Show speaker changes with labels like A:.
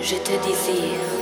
A: Je te désire.